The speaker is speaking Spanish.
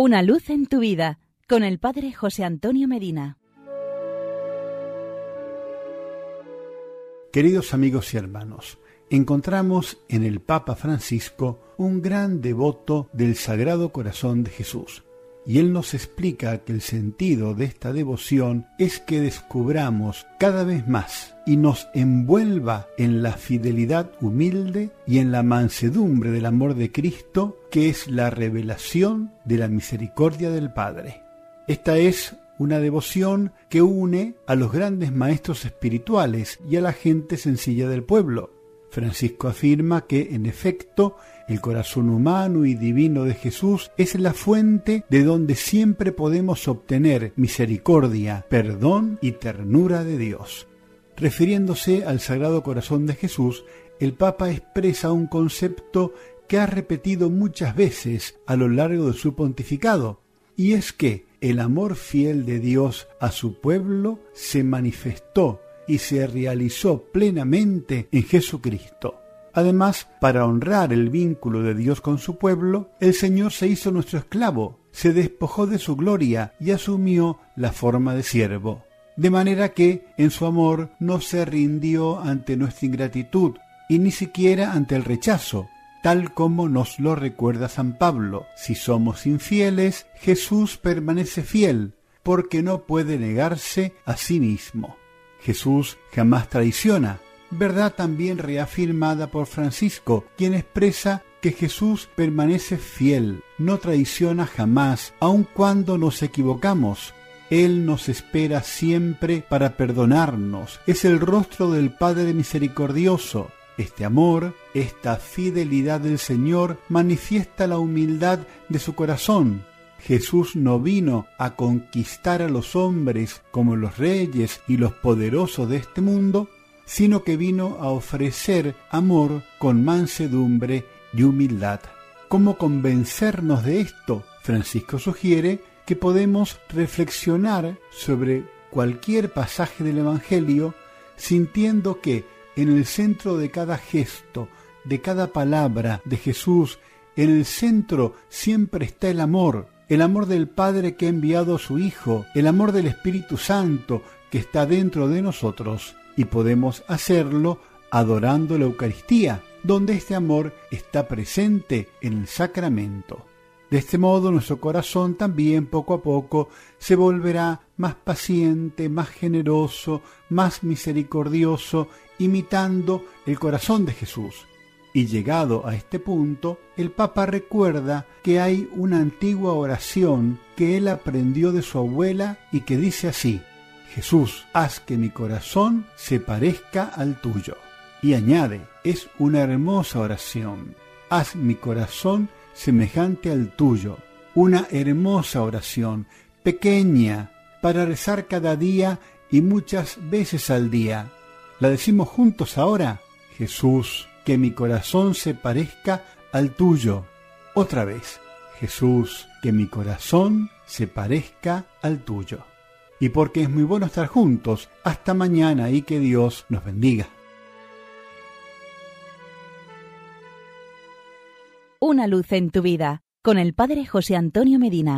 Una luz en tu vida con el Padre José Antonio Medina. Queridos amigos y hermanos, encontramos en el Papa Francisco un gran devoto del Sagrado Corazón de Jesús y él nos explica que el sentido de esta devoción es que descubramos cada vez más y nos envuelva en la fidelidad humilde y en la mansedumbre del amor de Cristo, que es la revelación de la misericordia del Padre. Esta es una devoción que une a los grandes maestros espirituales y a la gente sencilla del pueblo. Francisco afirma que, en efecto, el corazón humano y divino de Jesús es la fuente de donde siempre podemos obtener misericordia, perdón y ternura de Dios. Refiriéndose al Sagrado Corazón de Jesús, el Papa expresa un concepto que ha repetido muchas veces a lo largo de su pontificado, y es que el amor fiel de Dios a su pueblo se manifestó y se realizó plenamente en Jesucristo. Además, para honrar el vínculo de Dios con su pueblo, el Señor se hizo nuestro esclavo, se despojó de su gloria y asumió la forma de siervo. De manera que, en su amor, no se rindió ante nuestra ingratitud y ni siquiera ante el rechazo, tal como nos lo recuerda San Pablo. Si somos infieles, Jesús permanece fiel, porque no puede negarse a sí mismo. Jesús jamás traiciona, verdad también reafirmada por Francisco, quien expresa que Jesús permanece fiel, no traiciona jamás, aun cuando nos equivocamos. Él nos espera siempre para perdonarnos. Es el rostro del Padre misericordioso. Este amor, esta fidelidad del Señor manifiesta la humildad de su corazón. Jesús no vino a conquistar a los hombres como los reyes y los poderosos de este mundo, sino que vino a ofrecer amor con mansedumbre y humildad. ¿Cómo convencernos de esto? Francisco sugiere que podemos reflexionar sobre cualquier pasaje del Evangelio sintiendo que en el centro de cada gesto, de cada palabra de Jesús, en el centro siempre está el amor, el amor del Padre que ha enviado a su Hijo, el amor del Espíritu Santo que está dentro de nosotros y podemos hacerlo adorando la Eucaristía, donde este amor está presente en el sacramento. De este modo nuestro corazón también poco a poco se volverá más paciente, más generoso, más misericordioso, imitando el corazón de Jesús. Y llegado a este punto, el Papa recuerda que hay una antigua oración que él aprendió de su abuela y que dice así, Jesús, haz que mi corazón se parezca al tuyo. Y añade, es una hermosa oración. Haz mi corazón semejante al tuyo. Una hermosa oración, pequeña, para rezar cada día y muchas veces al día. ¿La decimos juntos ahora? Jesús, que mi corazón se parezca al tuyo. Otra vez, Jesús, que mi corazón se parezca al tuyo y porque es muy bueno estar juntos. Hasta mañana y que Dios nos bendiga. Una luz en tu vida con el Padre José Antonio Medina.